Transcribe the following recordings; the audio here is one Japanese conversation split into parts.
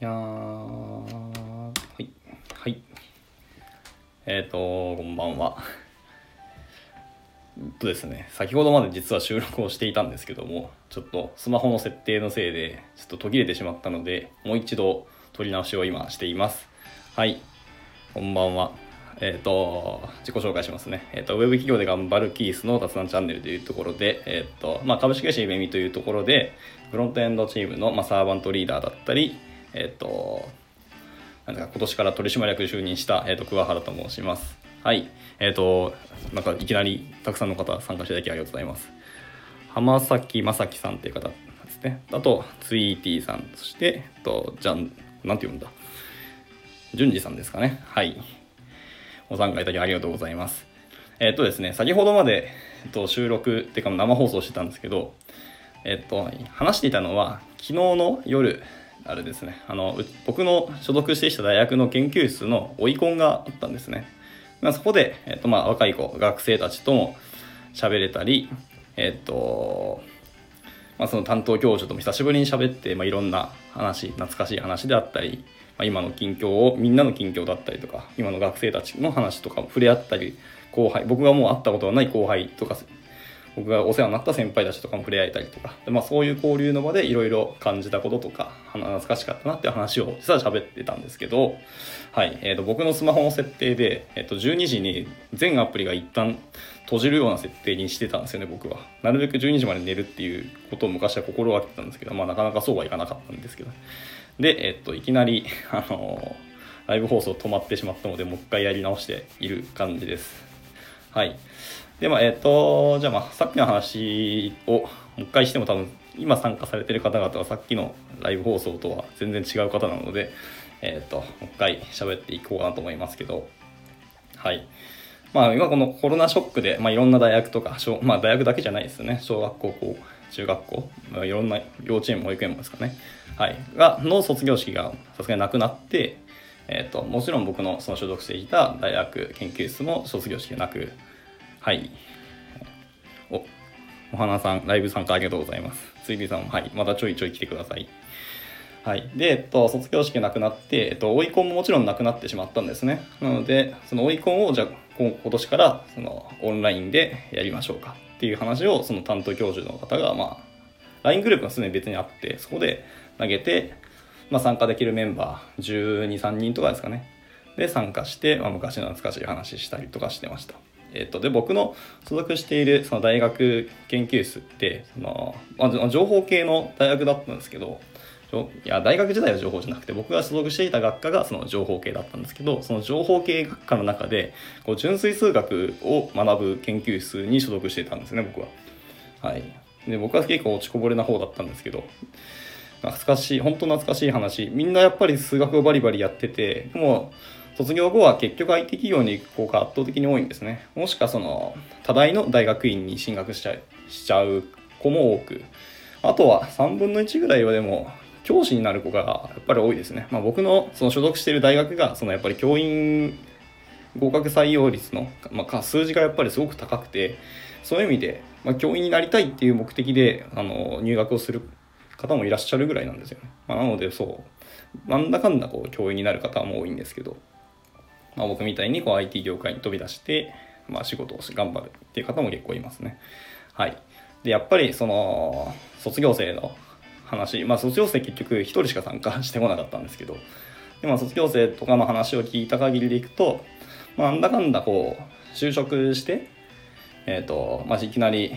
いやはいはい。えっ、ー、とこんばんは。とですね先ほどまで実は収録をしていたんですけどもちょっとスマホの設定のせいでちょっと途切れてしまったのでもう一度撮り直しを今しています。はいこんばんは。えっ、ー、と、自己紹介しますね。えっ、ー、と、ウェブ企業で頑張るキースの雑談チャンネルというところで、えっ、と、まあ、株式会社イベミというところで、フロントエンドチームの、まあ、サーバントリーダーだったり、えっ、と、なんか今年から取締役就任した、えっ、と、桑原と申します。はい。えっ、と、なんかいきなりたくさんの方参加していただきありがとうございます。浜崎正樹さんっていう方ですね。あと、ツイーティーさん、そして、えっと、じゃん、なんて言うんだ。淳二さんですかね。はい。ご参加いただきありがとうございます。えっとですね、先ほどまで、えっと、収録っていうか生放送してたんですけど、えっと、話していたのは、昨日の夜、あれですね、あの、僕の所属してきた大学の研究室の追い込んがあったんですね。まあ、そこで、えっと、まあ、若い子、学生たちとも喋れたり、えっと、まあ、その担当教授とも久しぶりに喋って、まあ、いろんな話、懐かしい話であったり、まあ、今の近況をみんなの近況だったりとか今の学生たちの話とかも触れ合ったり後輩僕がもう会ったことがない後輩とか僕がお世話になった先輩たちとかも触れ合えたりとか。で、まあ、そういう交流の場でいろいろ感じたこととか懐かしかったなっていう話を実は喋ってたんですけど、はい。えー、と僕のスマホの設定で、えー、と12時に全アプリが一旦閉じるような設定にしてたんですよね僕は。なるべく12時まで寝るっていうことを昔は心がけてたんですけど、まあ、なかなかそうはいかなかったんですけどで、えっと、いきなり、あのライブ放送止まってしまったので、もう一回やり直している感じです。はい。で、まあ、えっと、じゃあ、まあ、さっきの話をもう一回しても多分、今参加されてる方々はさっきのライブ放送とは全然違う方なので、えっと、もう一回喋っていこうかなと思いますけど、はい。まあ、今このコロナショックで、まあ、いろんな大学とか、まあ、大学だけじゃないですよね。小学校、高中学校、まあ、いろんな幼稚園保育園もですかね。はい、がの卒業式がさすがになくなって、えーと、もちろん僕のその所属していた大学研究室も卒業式がなくはい。おお花さんライブ参加ありがとうございます。ついびさんもはいまたちょいちょい来てください。はい。で、えっと、卒業式なくなって、えっと、追い込みももちろんなくなってしまったんですね。なのでその追い込みをじゃあ今年からそのオンラインでやりましょうかっていう話をその担当教授の方がまあ LINE グループがすでに別にあってそこで投げて、まあ、参加できるメンバー12、3人とかですかね。で、参加して、まあ、昔の懐かしい話したりとかしてました。えっと、で、僕の所属しているその大学研究室って、その、まあ、情報系の大学だったんですけど、いや、大学時代は情報じゃなくて、僕が所属していた学科がその情報系だったんですけど、その情報系学科の中で、こう、純粋数学を学ぶ研究室に所属していたんですね、僕は。はい。で、僕は結構落ちこぼれな方だったんですけど、懐かしい本当懐かしい話みんなやっぱり数学をバリバリやっててでも卒業後は結局 IT 企業に行く子が圧倒的に多いんですね。もしくはその多大の大学院に進学しちゃしちゃう子も多く。あとは3分の1ぐらいはでも教師になる子がやっぱり多いですね、まあ、僕のその所属している大学がそのやっぱり教員合格採用率の、まあ、数字がやっぱりすごく高くてそういう意味で、まあ、教員になりたいっていう目的であの入学をする方もいらっしゃるぐらいなんですよね。まあ、なのでそうなんだかんだこう教員になる方も多いんですけど、まあ、僕みたいにこう IT 業界に飛び出して、まあ、仕事をし頑張るっていう方も結構いますね。はい。で、やっぱりその卒業生の話、まあ卒業生結局1人しか参加してこなかったんですけど、でまあ、卒業生とかの話を聞いた限りでいくと、まあ、なんだかんだこう就職して、えっ、ー、と、まあ、いきなり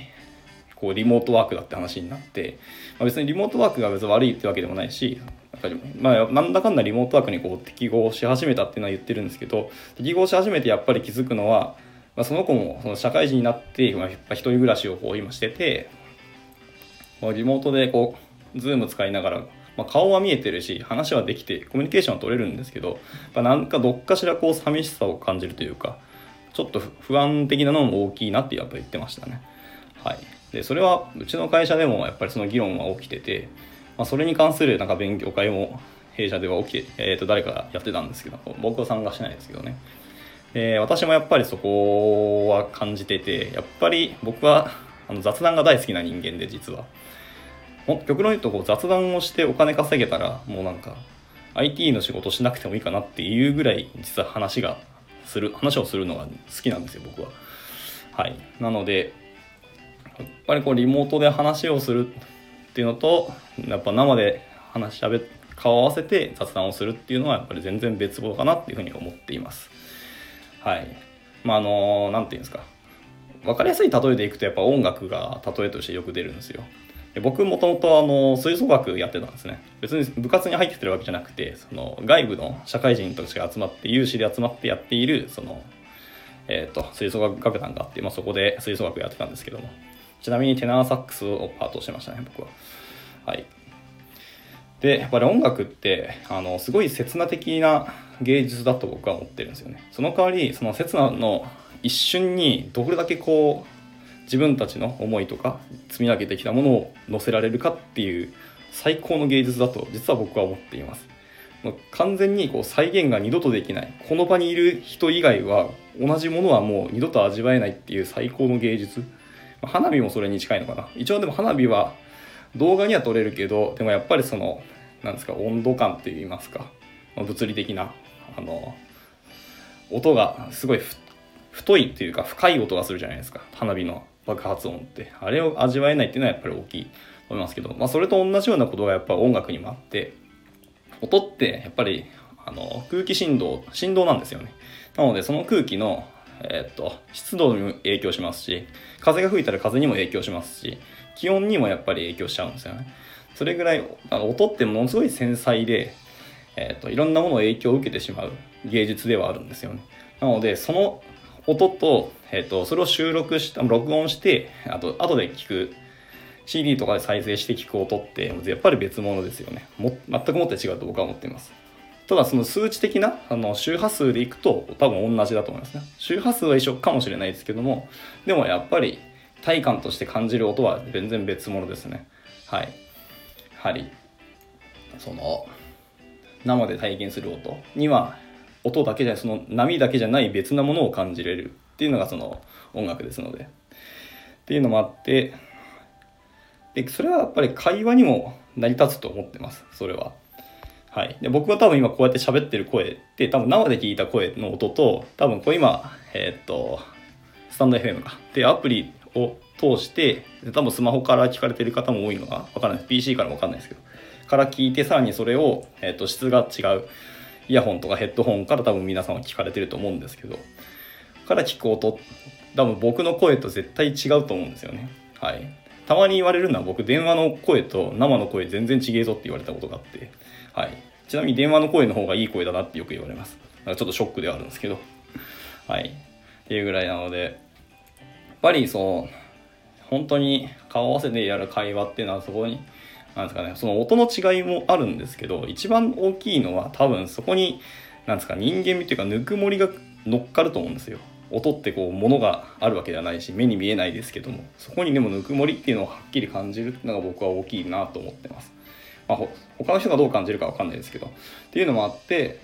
こうリモートワークだって話になって、まあ、別にリモートワークが別に悪いってわけでもないしっぱりまあなんだかんだリモートワークにこう適合し始めたっていうのは言ってるんですけど適合し始めてやっぱり気づくのは、まあ、その子もその社会人になって、まあ、一人暮らしをこう今しててリモートでこうズーム使いながら、まあ、顔は見えてるし話はできてコミュニケーションは取れるんですけど、まあ、なんかどっかしらこう寂しさを感じるというかちょっと不安的なのも大きいなってやっぱ言ってましたね。はい。でそれはうちの会社でもやっぱりその議論は起きてて、まあ、それに関するなんか勉強会も弊社では起きて、えー、と誰かがやってたんですけど僕は参加しないですけどね。で私もやっぱりそこは感じててやっぱり僕はあの雑談が大好きな人間で実は。も極論言うとこう雑談をしてお金稼げたらもうなんか IT の仕事しなくてもいいかなっていうぐらい実は話がする話をするのが好きなんですよ僕は。はい。なのでやっぱりこうリモートで話をするっていうのとやっぱ生で話しゃべ顔を合わせて雑談をするっていうのはやっぱり全然別物かなっていうふうに思っています。はい。まああの何て言うんですか。分かりやすい例えでいくとやっぱ音楽が例えとしてよく出るんですよ。で僕もともとあの吹奏楽やってたんですね。別に部活に入ってるわけじゃなくてその外部の社会人として集まって有志で集まってやっているその、えーと、吹奏楽楽団があって、まあ、そこで吹奏楽やってたんですけども。ちなみにテナーサックスをパートしてましたね僕は。はい。でやっぱり音楽ってあのすごい刹那的な芸術だと僕は思ってるんですよね。その代わりその刹那の一瞬にどれだけこう自分たちの思いとか積み上げてきたものを載せられるかっていう最高の芸術だと実は僕は思っています。完全にこう再現が二度とできない。この場にいる人以外は同じものはもう二度と味わえないっていう最高の芸術。花火もそれに近いのかな。一応でも花火は動画には撮れるけどでもやっぱりそのなんですか温度感っていいますか。物理的なあの音がすごい太いっていうか深い音がするじゃないですか。花火の爆発音って。あれを味わえないっていうのはやっぱり大きいと思いますけど、まあ、それと同じようなことがやっぱ音楽にもあって音ってやっぱりあの空気振動振動なんですよね。なのでその空気の、えー、っと湿度にも影響しますし風が吹いたら風にも影響しますし気温にもやっぱり影響しちゃうんですよね。それぐらいあの音ってものすごい繊細で、えー、っといろんなものを影響を受けてしまう芸術ではあるんですよね。なのでその音と,、えーと、それを収録した録音してあと後で聞く CD とかで再生して聞く音ってやっぱり別物ですよね。も全くもって違うと僕は思っています。ただその数値的なあの周波数でいくと多分同じだと思いますね。周波数は一緒かもしれないですけどもでもやっぱり体感として感じる音は全然別物ですね。はい。やはりその生で体験する音には音だけじゃないその波だけじゃない別なものを感じれるっていうのがその音楽ですので。っていうのもあってでそれはやっぱり会話にも成り立つと思ってます。それは。はい、で僕は多分今こうやって喋ってる声って多分生で聞いた声の音と多分こう今えー、っとスタンド FM か。でアプリを通して多分スマホから聞かれてる方も多いのが分からない PC からも分かんないですけど。から聞いてさらにそれを、えー、っと質が違うイヤホンとかヘッドホンから多分皆さんは聞かれてると思うんですけど。から聞く音多分僕の声と絶対違うと思うんですよね。はい。たまに言われるのは僕電話の声と生の声全然違えぞって言われたことがあって。はいちなみに電話の声の方がいい声だなってよく言われますなんかちょっとショックではあるんですけどはいっていうぐらいなのでやっぱりそう本当に顔合わせてやる会話っていうのはそこになんですかね、その音の違いもあるんですけど、一番大きいのは多分そこに、なんですか、人間味っていうか、ぬくもりが乗っかると思うんですよ。音ってこう、ものがあるわけではないし、目に見えないですけども、そこにでもぬくもりっていうのをはっきり感じるのが僕は大きいなと思ってます。まあ、他の人がどう感じるかわかんないですけど。っていうのもあって、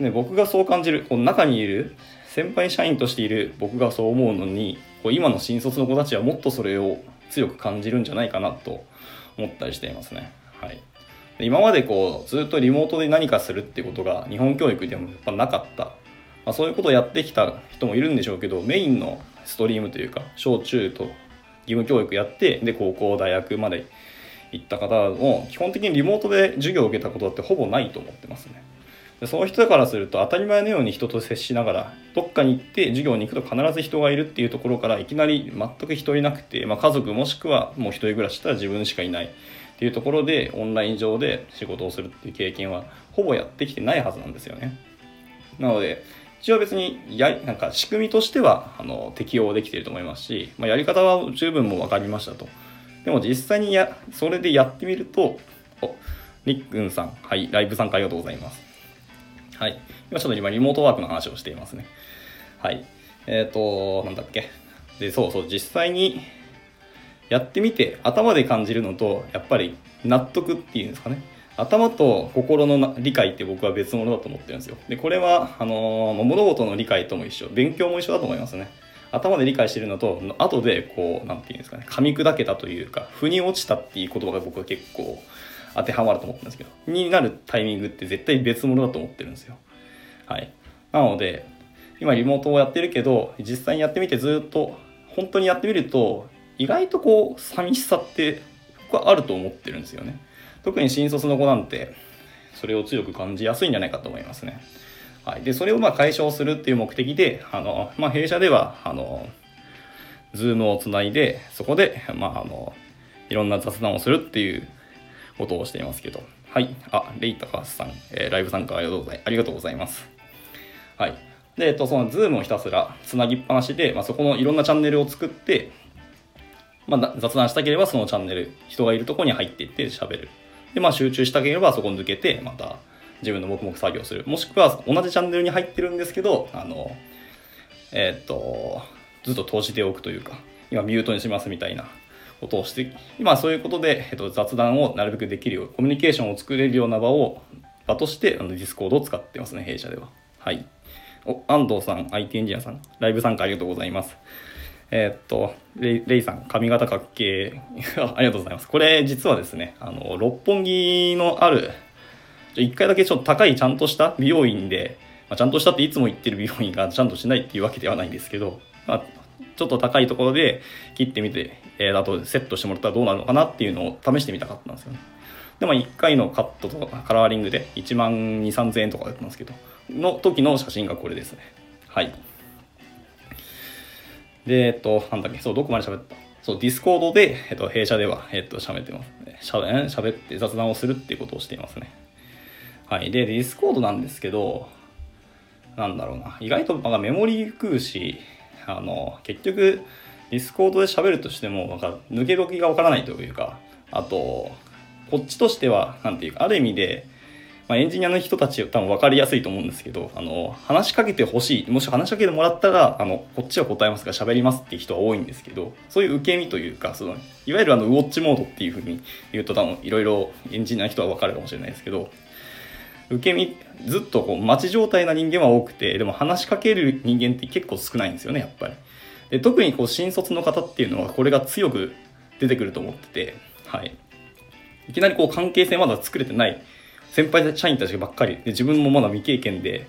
ね、僕がそう感じる、この中にいる、先輩社員としている僕がそう思うのに、こう今の新卒の子たちはもっとそれを強く感じるんじゃないかなと思ったりしていますね。はい、今までこうずっとリモートで何かするってことが日本教育でもやっぱなかった、まあ、そういうことをやってきた人もいるんでしょうけどメインのストリームというか小中と義務教育やってで高校大学まで行った方も基本的にリモートで授業を受けたことってほぼないと思ってますね。でその人からすると当たり前のように人と接しながらどっかに行って授業に行くと必ず人がいるっていうところからいきなり全く人いなくて、まあ、家族もしくはもう一人暮らししたら自分しかいないっていうところでオンライン上で仕事をするっていう経験はほぼやってきてないはずなんですよね。なので一応別にやなんか仕組みとしてはあの適用できていると思いますし、まあ、やり方は十分も分かりましたと。でも実際にやそれでやってみると、おりっくんさん、はい、ライブ参加ありがとうございます。はい。今ちょっと今リモートワークの話をしていますね。はい。えっ、ー、と、なんだっけ。で、そうそう、実際にやってみて頭で感じるのと、やっぱり納得っていうんですかね。頭と心の理解って僕は別物だと思ってるんですよ。で、これは、あのー、物事の理解とも一緒、勉強も一緒だと思いますね。頭で理解してるのと、後でこう、なんていうんですかね、噛み砕けたというか、腑に落ちたっていう言葉が僕は結構当てはまると思ってるんですけど、になるタイミングって絶対別物だと思ってるんですよ。はい。なので、今リモートをやってるけど、実際にやってみてずっと、本当にやってみると、意外とこう、寂しさって僕はあると思ってるんですよね。特に新卒の子なんて、それを強く感じやすいんじゃないかと思いますね。はい。で、それをまあ解消するっていう目的で、あの、まあ、弊社では、あの、ズームをつないで、そこで、まあ、あの、いろんな雑談をするっていうことをしていますけど。はい。あ、レイタカースさん、えー、ライブ参加ありがとうございます。はい。で、えっと、そのズームをひたすらつなぎっぱなしで、まあ、そこのいろんなチャンネルを作って、まあ、雑談したければそのチャンネル、人がいるとこに入っていって喋る。で、まあ、集中したければそこに抜けて、また自分の黙々作業する。もしくは同じチャンネルに入ってるんですけど、あの、えー、っと、ずっと通しておくというか、今ミュートにしますみたいなことをして、今そういうことで、えっと、雑談をなるべくできるよう、コミュニケーションを作れるような場を、場として、あの、ディスコードを使ってますね、弊社では。はい。お、安藤さん、IT エンジニアさん、ライブ参加ありがとうございます。えー、っとレイ、レイさん、髪型かっけ ありがとうございます。これ、実はですね、あの、六本木のある、一回だけちょっと高いちゃんとした美容院で、まあ、ちゃんとしたっていつも行ってる美容院が ちゃんとしないっていうわけではないんですけど、まあ、ちょっと高いところで切ってみて、えー、あとセットしてもらったらどうなるのかなっていうのを試してみたかったんですよね。で、まあ、1回のカットとかカラーリングで1万2、3000円とかだったんですけど、の時の写真がこれですね。はい。で、えっと、なんだっけ、そう、どこまで喋った？そう、ディスコードで、えっと、弊社では、えっと、喋ってますね。喋って雑談をするっていうことをしていますね。はい。で、ディスコードなんですけど、なんだろうな。意外となんかメモリー食うし、あの、結局、ディスコードで喋るとしても、なんか抜け時がわからないというか、あと、こっちとしては、なんていうか、ある意味で、まあ、エンジニアの人たち多分分かりやすいと思うんですけど、あの、話しかけてほしい。もし話しかけてもらったら、あの、こっちは答えますが喋りますっていう人は多いんですけど、そういう受け身というか、その、いわゆるあの、ウォッチモードっていうふうに言うと多分いろいろエンジニアの人は分かるかもしれないですけど、受け身、ずっとこう待ち状態な人間は多くて、でも話しかける人間って結構少ないんですよね、やっぱり。で特にこう新卒の方っていうのはこれが強く出てくると思ってて、はい。いきなりこう関係性まだ作れてない先輩社員たちばっかりで自分もまだ未経験で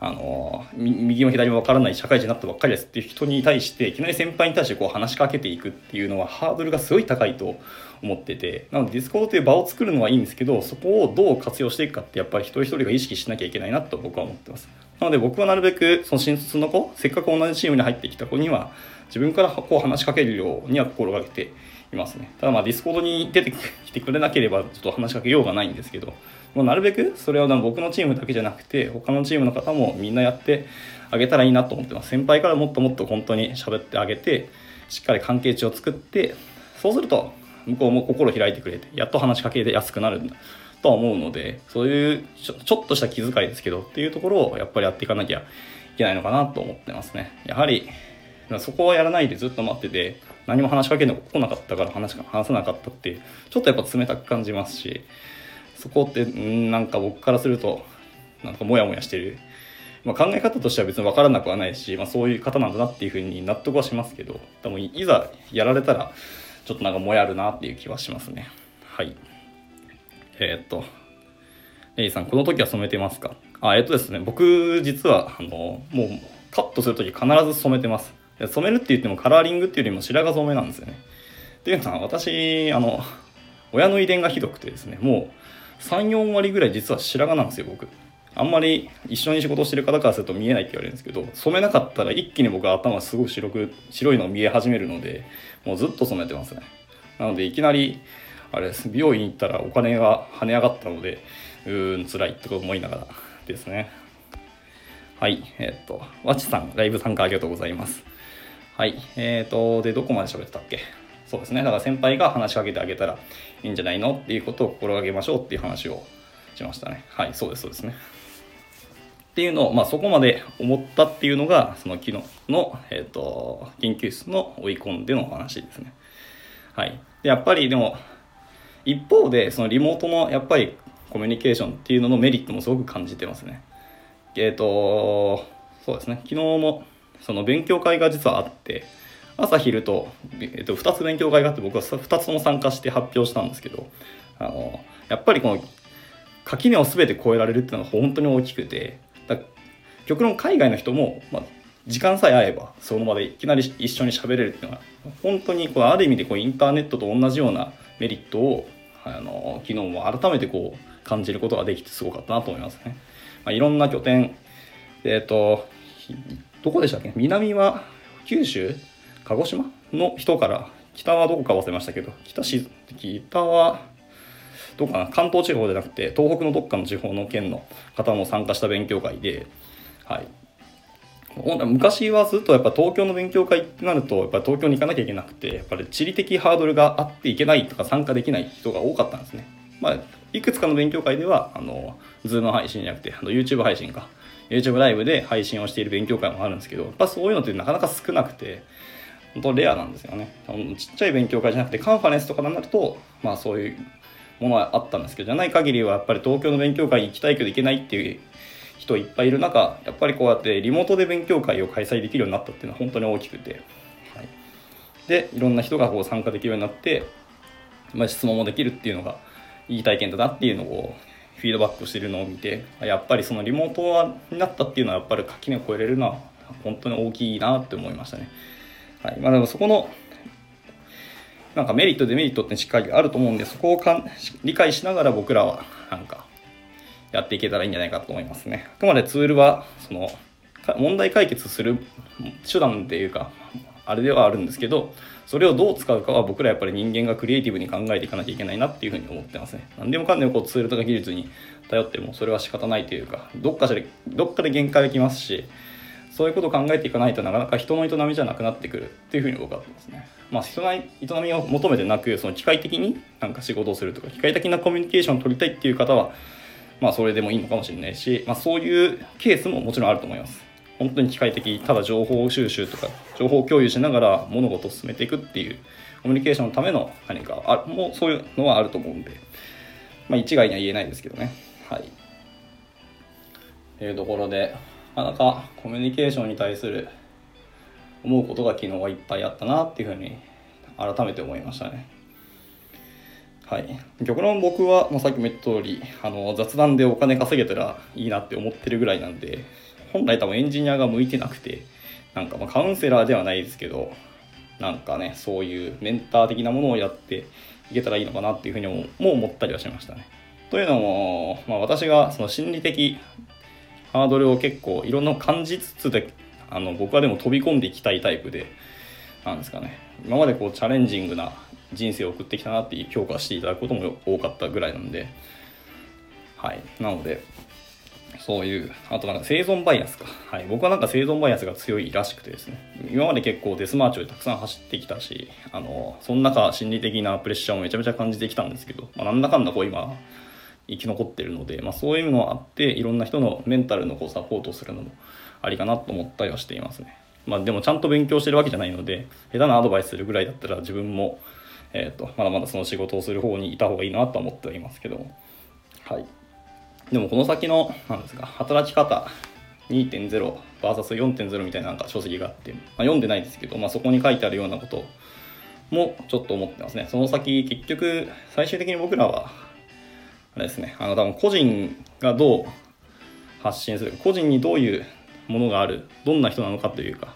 あの右も左も分からない社会人になったばっかりですっていう人に対していきなり先輩に対してこう話しかけていくっていうのはハードルがすごい高いと思っててなのでディスコードという場を作るのはいいんですけどそこをどう活用していくかってやっぱり一人一人が意識しなきゃいけないなと僕は思ってます。なので僕はなるべくその新卒の子せっかく同じチームに入ってきた子には自分からこう話しかけるようには心がけていますね。ただまあディスコードに出てきてくれなければちょっと話しかけようがないんですけどもうなるべくそれは僕のチームだけじゃなくて他のチームの方もみんなやってあげたらいいなと思ってます。先輩からもっともっと本当に喋ってあげてしっかり関係値を作ってそうすると向こうも心開いてくれてやっと話しかけやすくなるんだとは思うのでそういうちょちょっとした気遣いですけどっていうところをやっぱりやっていかなきゃいけないのかなと思ってますね。やはりそこをやらないでずっと待ってて何も話しかけるの来なかったから話話せなかったってちょっとやっぱ冷たく感じますしそこってんなんか僕からするとなんかモヤモヤしてる、まあ、考え方としては別に分からなくはないし、まあ、そういう方なんだなっていうふうに納得はしますけどでもいざやられたらちょっとなんかもやるなっていう気はしますね。はい。えー、っとレイさんこの時は染めてますか？あえー、っとですね僕実はあのもうカットする時必ず染めてます。染めるって言ってもカラーリングっていうよりも白髪染めなんですよね。っていうのは私あの親の遺伝がひどくてですねもう34割ぐらい実は白髪なんですよ僕。あんまり一緒に仕事してる方からすると見えないって言われるんですけど染めなかったら一気に僕は頭すごく白く白いの見え始めるのでもうずっと染めてますね。なのでいきなりあれです美容院行ったらお金が跳ね上がったのでうーん辛いって思いながらですね。はいえー、っとわちさんライブ参加ありがとうございます。はいえー、っとでどこまで喋ってたっけ？そうですね。だから先輩が話しかけてあげたらいいんじゃないの？っていうことを心がけましょうっていう話をしましたね。はいそうですそうですね。っていうのを、まあ、そこまで思ったっていうのがその昨日の、えーと、研究室の追い込んでの話ですね。はい。でやっぱりでも一方でそのリモートのやっぱりコミュニケーションっていうののメリットもすごく感じてますね。えっ、ー、とそうですね。昨日もその勉強会が実はあって朝昼と,、えっと2つ勉強会があって僕は2つも参加して発表したんですけどあのやっぱりこの垣根を全て越えられるっていうのは本当に大きくて極論海外の人も、まあ、時間さえ合えばその場でいきなり一緒に喋れるっていうのは本当にこうある意味でこうインターネットと同じようなメリットをあの昨日も改めてこう感じることができてすごかったなと思いますね。まあ、いろんな拠点えっ、ー、とどこでしたっけ？南は九州？鹿児島の人から北はどこか忘れましたけど北し北はどうかな？関東地方でなくて東北のどっかの地方の県の方も参加した勉強会で、はい、昔はずっとやっぱ東京の勉強会ってなるとやっぱ東京に行かなきゃいけなくてやっぱり地理的ハードルがあっていけないとか参加できない人が多かったんですね。まあ、いくつかの勉強会ではあの Zoom 配信じゃなくてあの YouTube 配信か。YouTube ライブで配信をしている勉強会もあるんですけどやっぱそういうのってなかなか少なくて本当レアなんですよね。ちっちゃい勉強会じゃなくてカンファレンスとかになるとまあそういうものはあったんですけどじゃない限りはやっぱり東京の勉強会に行きたいけど行けないっていう人いっぱいいる中やっぱりこうやってリモートで勉強会を開催できるようになったっていうのは本当に大きくて、はい、でいろんな人がこう参加できるようになって、まあ、質問もできるっていうのがいい体験だなっていうのをフィードバックしてるのを見てやっぱりそのリモートになったっていうのはやっぱり垣根を越えれるのは本当に大きいなって思いましたね。はい。まあ、でもそこのなんかメリットデメリットってしっかりあると思うんでそこをかん理解しながら僕らはなんかやっていけたらいいんじゃないかと思いますね。あくまでツールはその問題解決する手段っていうかあれではあるんですけどそれをどう使うかは僕らやっぱり人間がクリエイティブに考えていかなきゃいけないなっていうふうに思ってますね。何でもかんでもこうツールとか技術に頼ってもそれは仕方ないというかどっかでどっかで限界がきますしそういうことを考えていかないとなかなか人の営みじゃなくなってくるっていうふうに僕は思いますね。まあ、人の営みを求めてなくその機械的になんか仕事をするとか機械的なコミュニケーションを取りたいっていう方はまあそれでもいいのかもしれないし、まあ、そういうケースももちろんあると思います。本当に機械的ただ情報収集とか情報共有しながら物事を進めていくっていうコミュニケーションのための何かあもうそういうのはあると思うんで、まあ、一概には言えないですけどね。はい。というところでなかなかコミュニケーションに対する思うことが昨日はいっぱいあったなっていうふうに改めて思いましたね。はい、極論僕は、まあ、さっきも言った通りあり雑談でお金稼げたらいいなって思ってるぐらいなんで本来多分エンジニアが向いてなくてなんかまカウンセラーではないですけどなんかねそういうメンター的なものをやっていけたらいいのかなっていうふうにも思ったりはしましたね。というのも、まあ、私がその心理的ハードルを結構いろんな感じつつであの僕はでも飛び込んでいきたいタイプでなんですかね今までこうチャレンジングな人生を送ってきたなっていう評価していただくことも多かったぐらいなんではいなのでそういう、あとなんか生存バイアスか。はい。僕はなんか生存バイアスが強いらしくてですね。今まで結構デスマーチをたくさん走ってきたし、あの、その中心理的なプレッシャーもめちゃめちゃ感じてきたんですけど、まあ、なんだかんだこう今、生き残ってるので、まあ、そういうのがあって、いろんな人のメンタルのこうサポートするのもありかなと思ったりはしていますね。まあ、でもちゃんと勉強してるわけじゃないので、下手なアドバイスするぐらいだったら自分も、え、ー、と、まだまだその仕事をする方にいた方がいいなと思ってはいますけど。はい。でもこの先の、なんですか、働き方 2.0vs4.0 みたいななんか書籍があって、まあ、読んでないですけど、まあ、そこに書いてあるようなこともちょっと思ってますね。その先、結局、最終的に僕らは、あれですね、あの、多分個人がどう発信する個人にどういうものがある、どんな人なのかというか、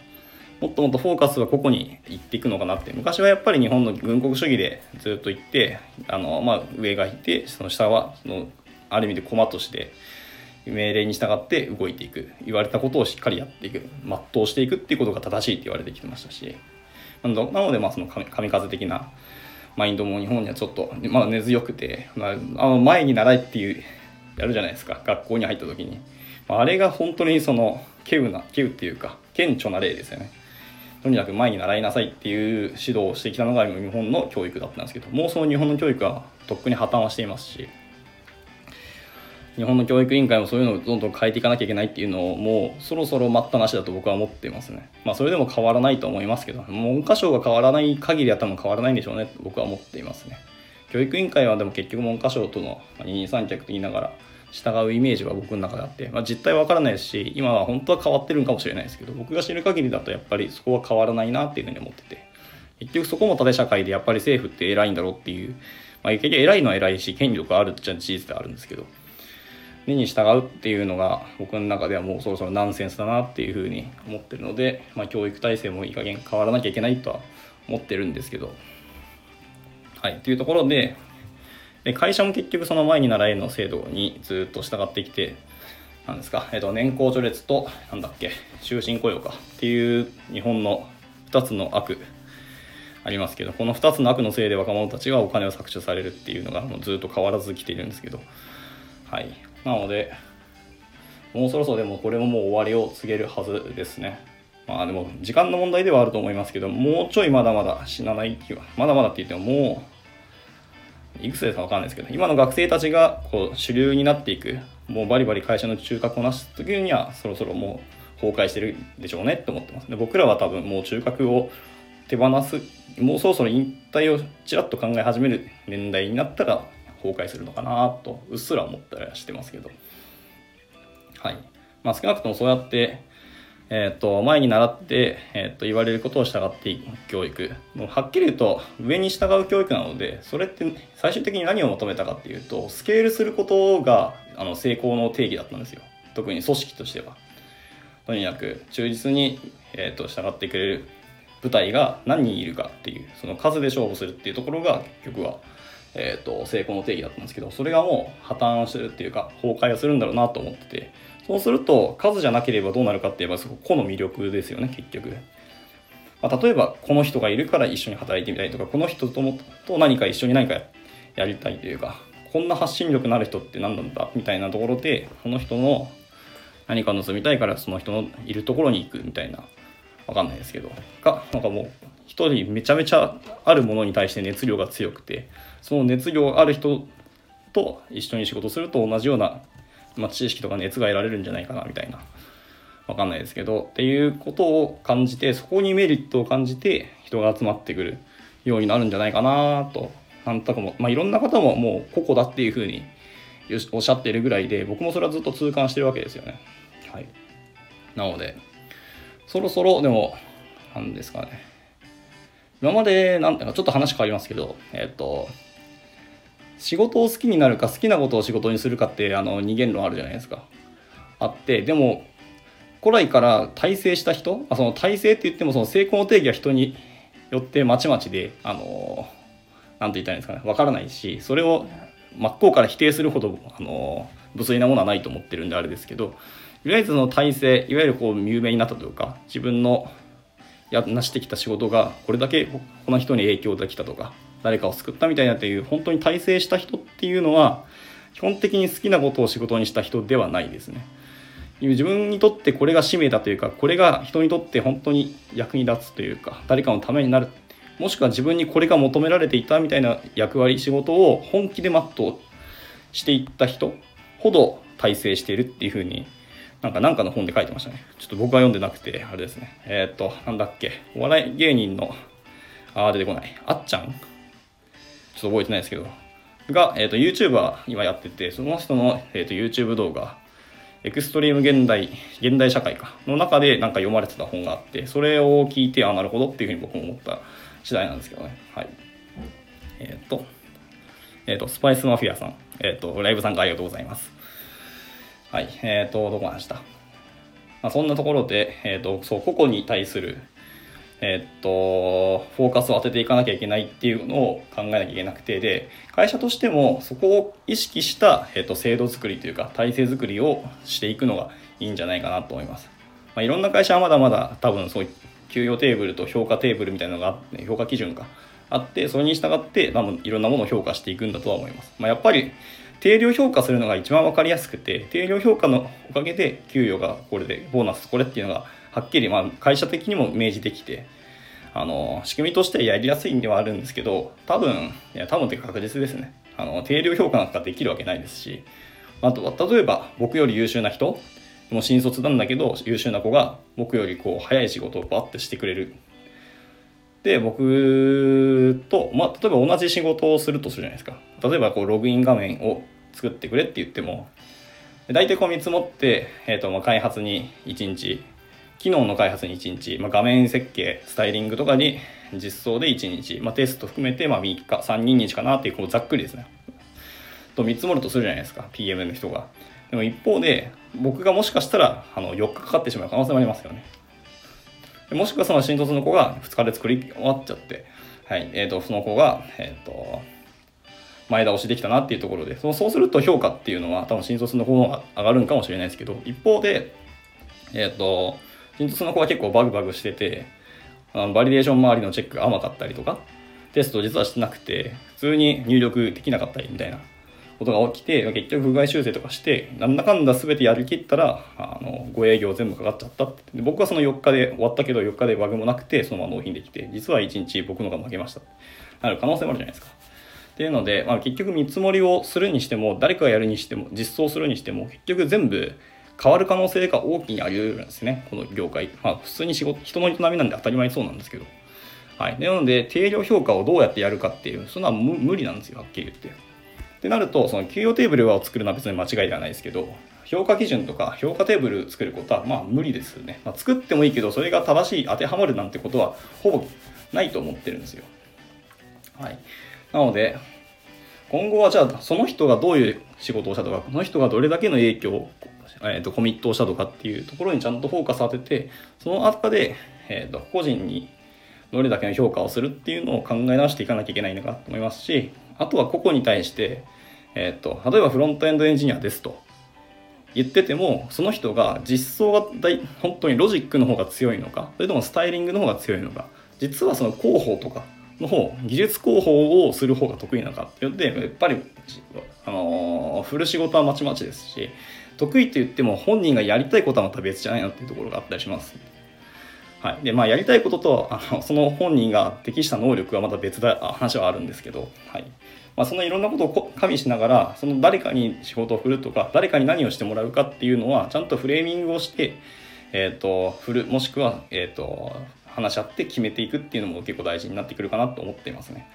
もっともっとフォーカスはここに行っていくのかなって。昔はやっぱり日本の軍国主義でずっと行って、あの、まあ、上がいて、その下は、そのある意味で駒として命令に従って動いていく。言われたことをしっかりやっていく。全うしていくっていうことが正しいって言われてきてましたし。なのでまあその神風的なマインドも日本にはちょっとまだ根強くて、まあ、あ前に習えっていうやるじゃないですか。学校に入った時に。あれが本当にその稀有な稀有っていうか顕著な例ですよね。とにかく前に習いなさいっていう指導をしてきたのが日本の教育だったんですけどもうその日本の教育はとっくに破綻はしていますし日本の教育委員会もそういうのをどんどん変えていかなきゃいけないっていうのをもうそろそろ待ったなしだと僕は思っていますね。まあそれでも変わらないと思いますけど、文科省が変わらない限りは多分変わらないんでしょうねと僕は思っていますね。教育委員会はでも結局文科省との二人三脚と言いながら従うイメージは僕の中であって、まあ、実態は分からないですし今は本当は変わってるんかもしれないですけど僕が知る限りだとやっぱりそこは変わらないなっていうふうに思ってて結局そこも縦社会でやっぱり政府って偉いんだろうっていうまあ、結局偉いのは偉いし権力あるっちゃ事実であるんですけど目に従うっていうのが僕の中ではもうそろそろナンセンスだなっていうふうに思ってるので、まあ、教育体制もいい加減変わらなきゃいけないとは思ってるんですけどはいというところでで会社も結局その前に習えの制度にずっと従ってきてなんですか、えっと、年功序列と、なんだっけ、終身雇用かっていう日本の2つの悪ありますけど、この2つの悪のせいで若者たちがお金を搾取されるっていうのがもうずっと変わらず来ているんですけど、はい。なので、もうそろそろでもこれももう終わりを告げるはずですね。まあでも時間の問題ではあると思いますけど、もうちょいまだまだ死なない気は、まだまだって言ってももう、いくつですかわかんないですけど、今の学生たちがこう主流になっていくもうバリバリ会社の中核をなす時にはそろそろもう崩壊してるでしょうねって思ってます。で僕らは多分もう中核を手放すもうそろそろ引退をちらっと考え始める年代になったら崩壊するのかなとうっすら思ったりはしてますけど。はい。まあ少なくともそうやってえっ、ー、と、前に習って、えっ、ー、と、言われることを従っていく教育。もうはっきり言うと、上に従う教育なので、それって最終的に何を求めたかっていうと、スケールすることが、あの、成功の定義だったんですよ。特に組織としては。とにかく、忠実に、えっ、ー、と、従ってくれる部隊が何人いるかっていう、その数で勝負するっていうところが、結局は、えっ、と、成功の定義だったんですけど、それがもう破綻してるっていうか、崩壊をするんだろうなと思ってて、そうすると数じゃなければどうなるかって言えばそこ個の魅力ですよね結局、まあ、例えばこの人がいるから一緒に働いてみたいとかこの人ともと何か一緒に何かやりたいというかこんな発信力のある人って何なんだみたいなところでこの人の何か盗みたいからその人のいるところに行くみたいなわかんないですけど。がなんかもう一人めちゃめちゃあるものに対して熱量が強くてその熱量ある人と一緒に仕事すると同じようなまあ、知識とか熱が得られるんじゃないかなみたいな。わかんないですけど。っていうことを感じてそこにメリットを感じて人が集まってくるようになるんじゃないかなとなんとかも、まあ、いろんな方ももう個々だっていうふうにおっしゃってるぐらいで僕もそれはずっと痛感してるわけですよね。はい、なのでそろそろでもなんですかね。今までなんていうかちょっと話変わりますけどえっ、と仕事を好きになるか好きなことを仕事にするかってあの二元論あるじゃないですか。あってでも古来から体制した人あその体制って言ってもその成功の定義は人によってまちまちであの何て言ったらいいんですかねわからないしそれを真っ向から否定するほどあの無粋なものはないと思ってるんであれですけどいわゆるその体制いわゆるこう有名になったというか自分のやなしてきた仕事がこれだけこの人に影響できたとか誰かを救ったみたいなっていう本当に大成した人っていうのは基本的に好きなことを仕事にした人ではないですね。自分にとってこれが使命だというかこれが人にとって本当に役に立つというか誰かのためになるもしくは自分にこれが求められていたみたいな役割仕事を本気で全うしていった人ほど大成しているっていうふうになんかなんかの本で書いてましたね。ちょっと僕は読んでなくてあれですね。えっ、となんだっけ？お笑い芸人のああ出てこない。あっちゃん？ちょっと覚えてないですけど、が、えっ、ー、と、YouTuber 今やってて、その人の、えーと、YouTube 動画、エクストリーム現代、現代社会か、の中でなんか読まれてた本があって、それを聞いて、あ、なるほどっていうふうに僕も思った次第なんですけどね。はい。えっ、ー、と、えっ、と、スパイスマフィアさん、えっ、と、ライブ参加ありがとうございます。はい。えっ、と、どこまでした？まあ、そんなところで、えっ、と、そう、個々に対する、えっと、フォーカスを当てていかなきゃいけないっていうのを考えなきゃいけなくて、で、会社としてもそこを意識した、えっと、制度作りというか、体制作りをしていくのがいいんじゃないかなと思います。まあ、いろんな会社はまだまだ多分そういう給与テーブルと評価テーブルみたいなのがあって、評価基準があって、それに従って多分いろんなものを評価していくんだとは思います。まあ、やっぱり定量評価するのが一番分かりやすくて、定量評価のおかげで給与がこれで、ボーナスこれっていうのがはっきり、まあ、会社的にも明示できて、あの、仕組みとしてやりやすいんではあるんですけど、多分、いや、多分って確実ですね。あの、定量評価なんかできるわけないですし、あとは、例えば、僕より優秀な人、もう新卒なんだけど、優秀な子が、僕よりこう、早い仕事をバッてしてくれる。で、僕と、まあ、例えば同じ仕事をするとするじゃないですか。例えば、こう、ログイン画面を作ってくれって言っても、大体こう見積もって、えっ、ー、と、まあ、開発に1日機能の開発に1日、まあ、画面設計、スタイリングとかに、実装で1日、まあ、テスト含めてまあ3日3人日かなっていうこうざっくりですね。と見積もるとするじゃないですか PM の人が。でも一方で僕がもしかしたらあの4日かかってしまう可能性もありますよね。もしくはその新卒の子が2日で作り終わっちゃってはいえーと、その子がえっ、ー、と前倒しできたなっていうところでそうそうすると評価っていうのは多分新卒の方が上がるんかもしれないですけど一方でえっ、ー、と新卒の子は結構バグバグしててあのバリデーション周りのチェックが甘かったりとかテスト実はしてなくて普通に入力できなかったりみたいなことが起きて結局不具合修正とかしてなんだかんだ全てやりきったらあのご営業全部かかっちゃったって。で僕はその4日で終わったけど4日でバグもなくてそのまま納品できて実は1日僕のが負けました。なる可能性もあるじゃないですか。っていうので、まあ、結局見積もりをするにしても誰かがやるにしても実装するにしても結局全部変わる可能性が大きにあり得るんですねこの業界まあ普通に仕事人の営みなんで当たり前そうなんですけどはい、なので定量評価をどうやってやるかっていうそんな無理なんですよはっきり言ってってなると、その給与テーブルを作るのは別に間違いではないですけど、評価基準とか評価テーブル作ることはまあ無理ですよね。まあ、作ってもいいけど、それが正しい、当てはまるなんてことはほぼないと思ってるんですよ。はい。なので、今後はじゃあその人がどういう仕事をしたとか、その人がどれだけの影響を、えー、とコミットをしたとかっていうところにちゃんとフォーカス当てて、その中で、えー、と個人にどれだけの評価をするっていうのを考え直していかなきゃいけないのかと思いますし、あとは個々に対して、えっ、と、例えばフロントエンドエンジニアですと。言ってても、その人が実装が大本当にロジックの方が強いのか、それともスタイリングの方が強いのか、実はその広報とかの方、技術広報をする方が得意なのかって言って、やっぱり、あのー、振る仕事はまちまちですし、得意って言っても本人がやりたいことはまた別じゃないなっていうところがあったりします。はい。で、まあ、やりたいことと、あの、その本人が適した能力はまた別だ、話はあるんですけど、はい。まあ、そのいろんなことを加味しながら、その誰かに仕事を振るとか、誰かに何をしてもらうかっていうのは、ちゃんとフレーミングをして、えっ、ー、と、振る、もしくは、えっ、ー、と、話し合って決めていくっていうのも結構大事になってくるかなと思っていますね。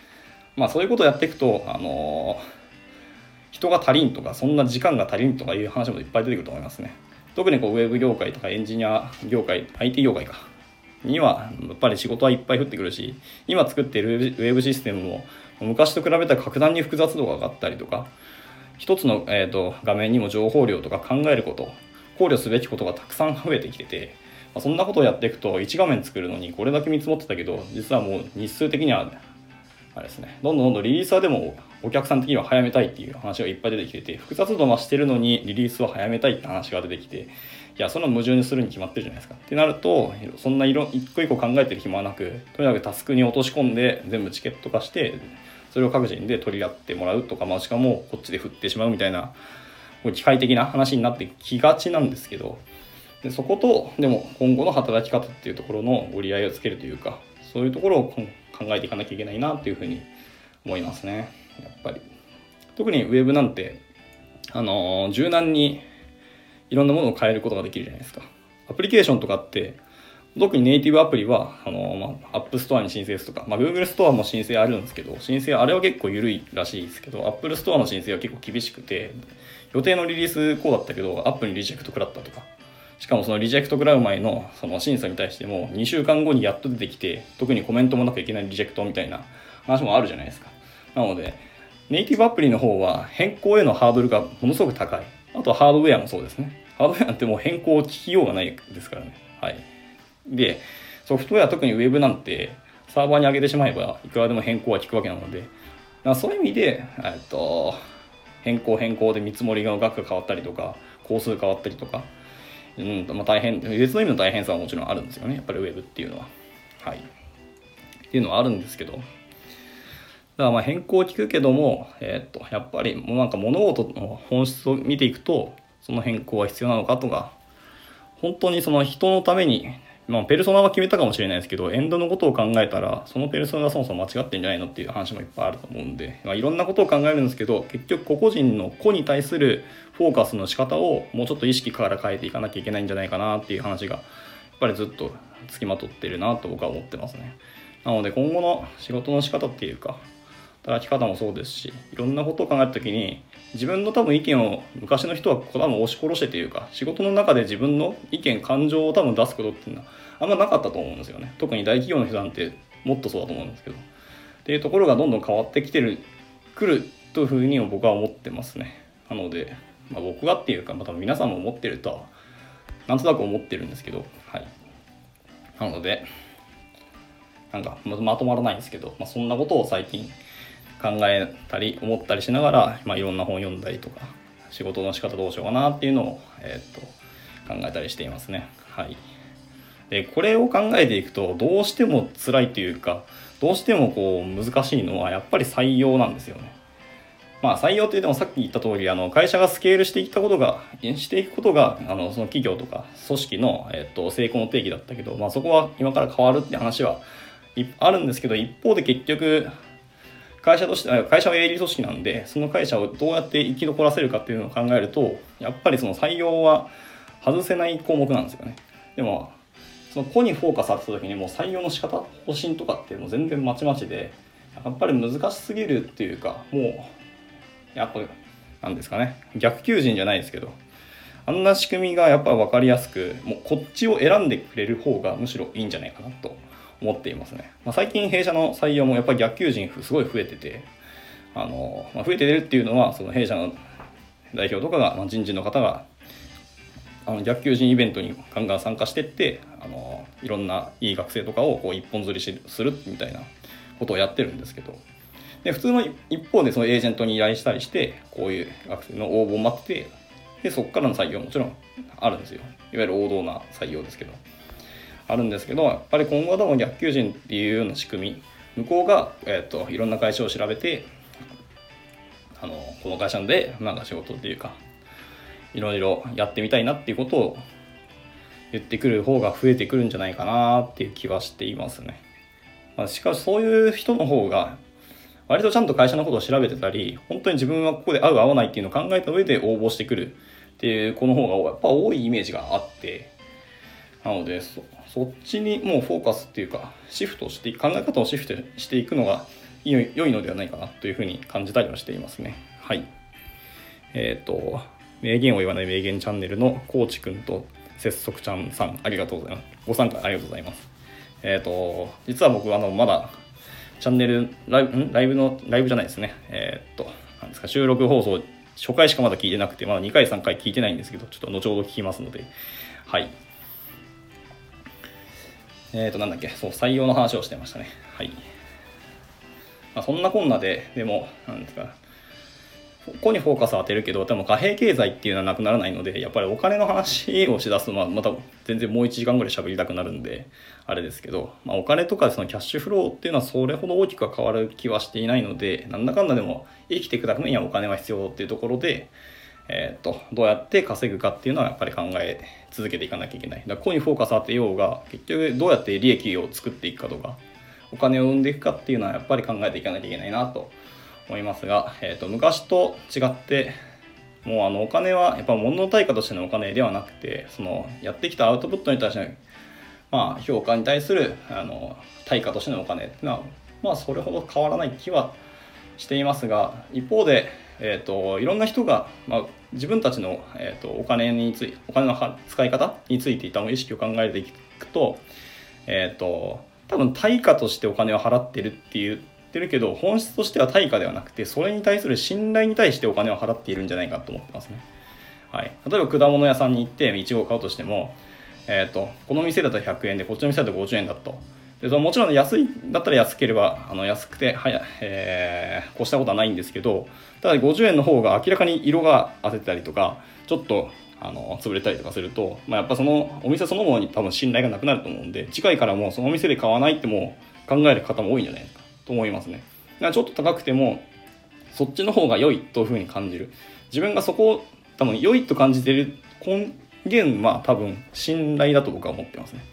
まあ、そういうことをやっていくと、あの人が足りんとか、そんな時間が足りんとかいう話もいっぱい出てくると思いますね。特にこうウェブ業界とかエンジニア業界、IT 業界か、にはやっぱり仕事はいっぱい降ってくるし今作っているウェブシステムも昔と比べたら格段に複雑度が上がったりとか一つの、えーと、画面にも情報量とか考えること考慮すべきことがたくさん増えてきてて、まあ、そんなことをやっていくと1画面作るのにこれだけ見積もってたけど実はもう日数的にはあれですね。どんどんどんどんリリースはでもお客さん的には早めたいっていう話がいっぱい出てきてて複雑度増してるのにリリースは早めたいって話が出てきていやそんな矛盾にするに決まってるじゃないですか。ってなるとそんな色一個一個考えてる暇はなくとにかくタスクに落とし込んで全部チケット化してそれを各人で取り合ってもらうとか、まあ、しかもこっちで振ってしまうみたいな機械的な話になってきがちなんですけどでそことでも今後の働き方っていうところの折り合いをつけるというかそういうところを考えていかなきゃいけないなっていうふうに思いますねやっぱり特にウェブなんてあの、柔軟にいろんなものを変えることができるじゃないですか。アプリケーションとかって、特にネイティブアプリは、あの、まあ、アップストアに申請するとか、まあ、Google ストアも申請あるんですけど、申請、あれは結構緩いらしいですけど、Apple ストアの申請は結構厳しくて、予定のリリースこうだったけど、アップにリジェクト食らったとか、しかもそのリジェクト食らう前のその審査に対しても、2週間後にやっと出てきて、特にコメントもなくいけないリジェクトみたいな話もあるじゃないですか。なので、ネイティブアプリの方は変更へのハードルがものすごく高い。あとはハードウェアもそうですね。ハードウェアってもう変更を聞きようがないですからね。はい。で、ソフトウェア特にウェブなんてサーバーに上げてしまえばいくらでも変更は効くわけなので、そういう意味で、えっと、変更変更で見積もりの額が変わったりとか、工数変わったりとか、うんまあ、大変、別の意味の大変さはもちろんあるんですよね。やっぱりウェブっていうのは。はい。っていうのはあるんですけど、だからまあ変更を聞くけども、えー、っと、やっぱりもうなんか物事の本質を見ていくと、その変更は必要なのかとか、本当にその人のために、まあ、ペルソナは決めたかもしれないですけど、エンドのことを考えたら、そのペルソナがそもそも間違ってんじゃないのっていう話もいっぱいあると思うんで、まあ、いろんなことを考えるんですけど、結局個々人の個に対するフォーカスの仕方をもうちょっと意識から変えていかなきゃいけないんじゃないかなっていう話が、やっぱりずっとつきまとってるなと僕は思ってますね。なので今後の仕事の仕方っていうか、働き方もそうですしいろんなことを考えた時に自分の多分意見を昔の人は多分押し殺してというか仕事の中で自分の意見感情を多分出すことっていうのはあんまなかったと思うんですよね。特に大企業の人なんてもっとそうだと思うんですけど。っていうところがどんどん変わってきてるくるというふうに僕は思ってますね。なので、まあ、僕がっていうか、まあ、多分皆さんも思ってるとはなんとなく思ってるんですけどはい。なのでなんかまとまらないんですけど、まあ、そんなことを最近考えたり思ったりしながら、まあ、いろんな本読んだりとか仕事の仕方どうしようかなっていうのを、えー、っと考えたりしていますね。はい、でこれを考えていくとどうしても辛いというかどうしてもこう難しいのはやっぱり採用なんですよね。まあ採用って言ってもさっき言った通りあの会社がスケールしていったことがしていくことがあのその企業とか組織の、えっと、成功の定義だったけど、まあ、そこは今から変わるって話はあるんですけど一方で結局会社として会社は営利組織なんでその会社をどうやって生き残らせるかっていうのを考えるとやっぱりその採用は外せない項目なんですよね。でもその子にフォーカスされた時にもう採用の仕方方針とかってもう全然まちまちでやっぱり難しすぎるっていうかもうやっぱなんですかね。逆求人じゃないですけどあんな仕組みがやっぱ分かりやすくもうこっちを選んでくれる方がむしろいいんじゃないかなと思っていますね、まあ、最近弊社の採用もやっぱり逆求人すごい増えててあの、まあ、増えてるっていうのはその弊社の代表とかが、まあ、人事の方があの逆求人イベントにガンガン参加してってあのいろんないい学生とかをこう一本釣りするみたいなことをやってるんですけど。で普通の一方でそのエージェントに依頼したりしてこういう学生の応募を待ってでそこからの採用もちろんあるんですよ。いわゆる王道な採用ですけど。あるんですけどやっぱり今後でも逆求人っていうような仕組み向こうが、えーと、いろんな会社を調べてあのこの会社でなんか仕事っていうかいろいろやってみたいなっていうことを言ってくる方が増えてくるんじゃないかなっていう気はしていますね。まあ、しかしそういう人の方が割とちゃんと会社のことを調べてたり本当に自分はここで合う合わないっていうのを考えた上で応募してくるっていう子の方がやっぱ多いイメージがあってなのでそうそっちにもうフォーカスっていうかシフトして考え方をシフトしていくのが良いのではないかなというふうに感じたりはしていますね。はい。えっ、ー、と、名言を言わない名言チャンネルのコーチくんと節足ちゃんさん、ありがとうございます。ご参加ありがとうございます。えっ、ー、と、実は僕、あの、まだ、チャンネル、ライブ、ライブの、ライブじゃないですね。えっ、ー、と、なんですか、収録放送、初回しかまだ聞いてなくて、まだ2回、3回聞いてないんですけど、ちょっと後ほど聞きますので、はい。えっ、ー、と、なんだっけ、そう、採用の話をしてましたね。はい。まあ、そんなこんなで、でも、なんですか、ここにフォーカスを当てるけど、でも貨幣経済っていうのはなくならないので、やっぱりお金の話をしだすと、ま、また全然もう1時間ぐらい喋りたくなるんで、あれですけど、まあ、お金とかそのキャッシュフローっていうのはそれほど大きくは変わる気はしていないので、なんだかんだでも生きていくためにはお金は必要っていうところで、えーと、どうやって稼ぐかっていうのはやっぱり考え続けていかなきゃいけない。だからここにフォーカス当てようが結局どうやって利益を作っていくかとかお金を生んでいくかっていうのはやっぱり考えていかなきゃいけないなと思いますが、えーと、昔と違ってもうあのお金はやっぱ物の対価としてのお金ではなくてそのやってきたアウトプットに対しての、まあ、評価に対するあの対価としてのお金っていうのはまあそれほど変わらない気はしていますが一方でえーと、いろんな人が、まあ、自分たちの、えーと、お金についお金の使い方についていた意識を考えていくと,、えーと、多分対価としてお金を払ってるって言ってるけど本質としては対価ではなくてそれに対する信頼に対してお金を払っているんじゃないかと思ってますね。はい、例えば果物屋さんに行っていちごを買うとしても、えー、とこの店だったら100円でこっちの店だと50円だと。でそのもちろん安いだったら安ければあの安くてはや、えー、越したことはないんですけどただ50円の方が明らかに色が当てたりとかちょっとあの潰れたりとかすると、まあ、やっぱそのお店そのものに多分信頼がなくなると思うんで次回からもそのお店で買わないっても考える方も多いんじゃないかと思いますね。だからちょっと高くてもそっちの方が良いというふうに感じる。自分がそこを多分良いと感じてる根源は多分信頼だと僕は思ってますね。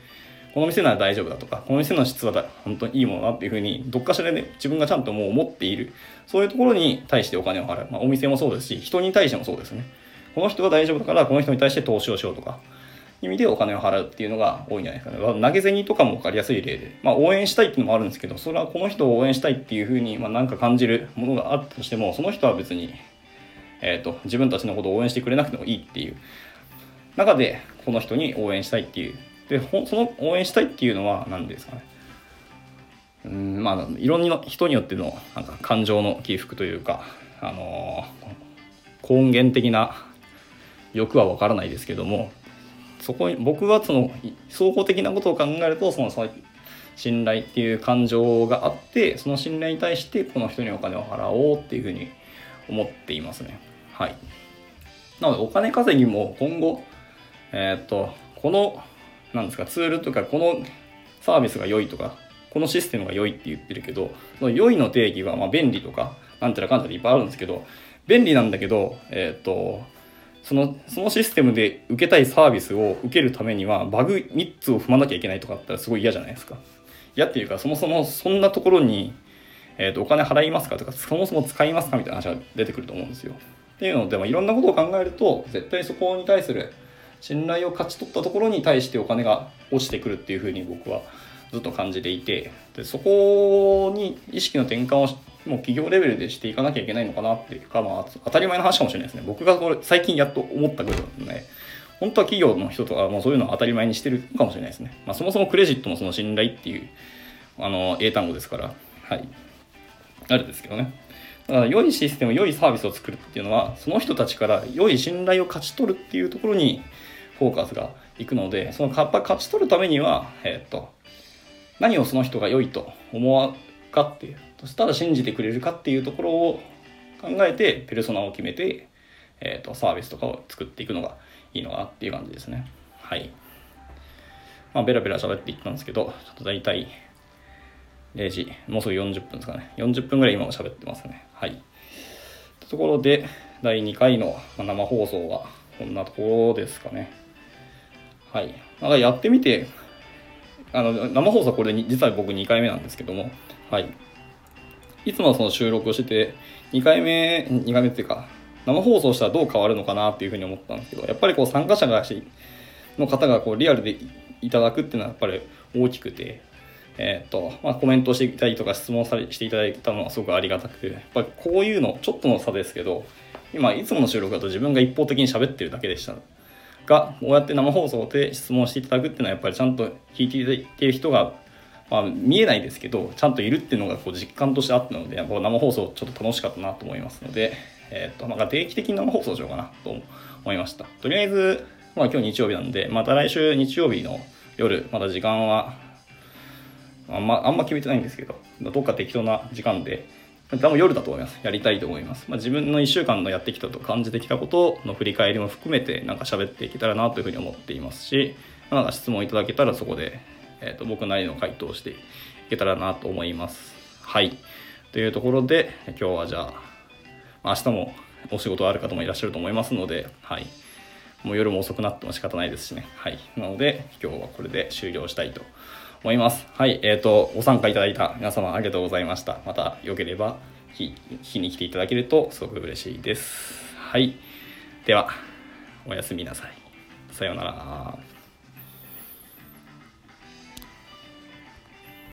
この店なら大丈夫だとか、この店の質は本当にいいものだっていうふうに、どっかしらで、ね、自分がちゃんともう思っている、そういうところに対してお金を払う。まあ、お店もそうですし、人に対してもそうですね。この人が大丈夫だから、この人に対して投資をしようとか、意味でお金を払うっていうのが多いんじゃないですかね。投げ銭とかも分かりやすい例で、まあ、応援したいっていうのもあるんですけど、それはこの人を応援したいっていうふうに、まあ、なんか感じるものがあったとしても、その人は別に、えっ、ー、と、自分たちのことを応援してくれなくてもいいっていう中で、この人に応援したいっていうでその応援したいっていうのは何ですかね？うんまあいろんな人によってのなんか感情の起伏というか、あのー、根源的な欲は分からないですけどもそこに僕はその総合的なことを考えるとその信頼っていう感情があってその信頼に対してこの人にお金を払おうっていうふうに思っていますね。はい。なのでお金稼ぎも今後、えー、っと、この、なんですか、ツールとかこのサービスが良いとか、このシステムが良いって言ってるけど、その良いの定義はま便利とか、なんてらかんたらいっぱいあるんですけど、便利なんだけど、えー、っと、その、そのシステムで受けたいサービスを受けるためには、バグ3つを踏まなきゃいけないとかだったらすごい嫌じゃないですか。嫌っていうか、そもそもそんなところに、えーと、お金払いますかとか、そもそも使いますかみたいな話が出てくると思うんですよ。っていうので、まあ、いろんなことを考えると、絶対そこに対する信頼を勝ち取ったところに対してお金が落ちてくるっていうふうに僕はずっと感じていて、でそこに意識の転換をもう企業レベルでしていかなきゃいけないのかなっていうか、まあ、当たり前の話かもしれないですね。僕がこれ最近やっと思ったことなんで、本当は企業の人とかもうそういうのは当たり前にしてるかもしれないですね。まあ、そもそもクレジットもその信頼っていうあの英単語ですから、はい。あるんですけどね。だから良いシステム、良いサービスを作るっていうのは、その人たちから良い信頼を勝ち取るっていうところにフォーカスがいくので、そのやっぱ勝ち取るためには、えっ、と、何をその人が良いと思わかっていう、そしたら信じてくれるかっていうところを考えて、ペルソナを決めて、えっ、と、サービスとかを作っていくのがいいのかなっていう感じですね。はい。まあ、ベラベラ喋っていったんですけど、ちょっと大体、0時、もうすぐ40分ですかね。40分ぐらい今も喋ってますね。はい。ところで、第2回の生放送はこんなところですかね。はい。まだやってみて、あの、生放送これで実は僕2回目なんですけども、はい。いつもその収録をしてて、2回目、2回目っていうか、生放送したらどう変わるのかなっていうふうに思ったんですけど、やっぱりこう参加者がの方がこうリアルでいただくっていうのはやっぱり大きくて、えーとまあ、コメントしていたりとか質問されしていただいたのはすごくありがたくてやっぱりこういうのちょっとの差ですけど今いつもの収録だと自分が一方的に喋ってるだけでしたがこうやって生放送で質問していただくっていうのはやっぱりちゃんと聞いていただいてる人が、まあ、見えないですけどちゃんといるっていうのがこう実感としてあったのでやっぱ生放送ちょっと楽しかったなと思いますので、えーとまあ、定期的に生放送しようかなと思いました。とりあえず、まあ、今日日曜日なんでまた来週日曜日の夜まだ時間はあんまあんま決めてないんですけどどっか適当な時間で多分夜だと思います。やりたいと思います、まあ、自分の1週間のやってきたと感じてきたことの振り返りも含めてなんか喋っていけたらなというふうに思っていますし、なんか質問いただけたらそこで、えー、と僕なりの回答をしていけたらなと思います。はい。というところで今日はじゃあ明日もお仕事ある方もいらっしゃると思いますのではい。もう夜も遅くなっても仕方ないですしね。はい。なので今日はこれで終了したいと思います。思いますはい、えっ、ー、と、ご参加いただいた皆様ありがとうございました。また良ければ聞きに来ていただけるとすごく嬉しいです。はい。では、おやすみなさい。さようなら。